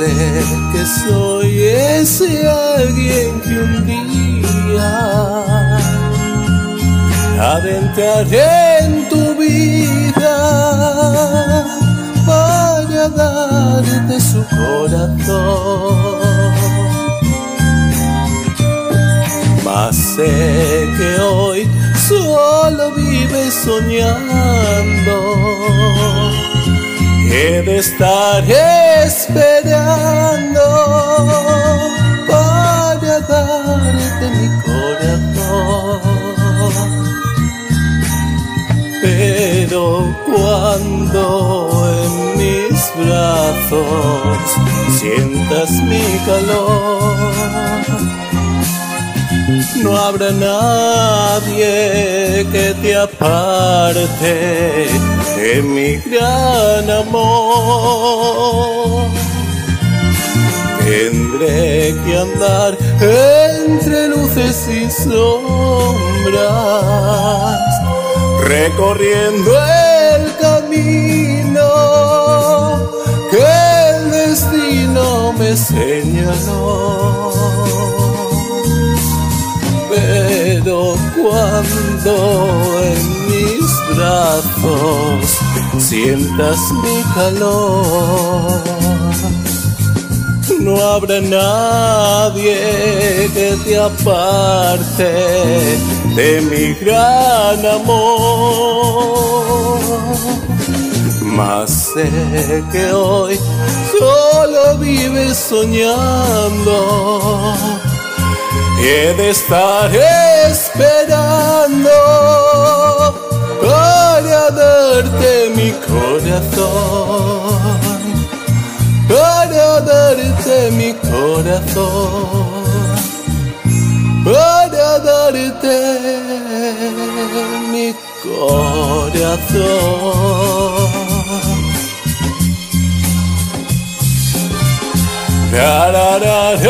sé que soy ese alguien que un día adentraré en tu vida para darte su corazón. Mas sé que hoy solo vives soñando He de estar esperando para darte mi corazón. Pero cuando en mis brazos sientas mi calor, no habrá nadie que te aparte de mi gran amor. Tendré que andar entre luces y sombras, recorriendo el camino que el destino me señaló pero cuando en mis brazos sientas mi calor, no habrá nadie que te aparte de mi gran amor. Mas sé que hoy solo vives soñando he de estar esperando para darte mi corazón, para darte mi corazón, para darte mi corazón. Ra, ra, ra, ra.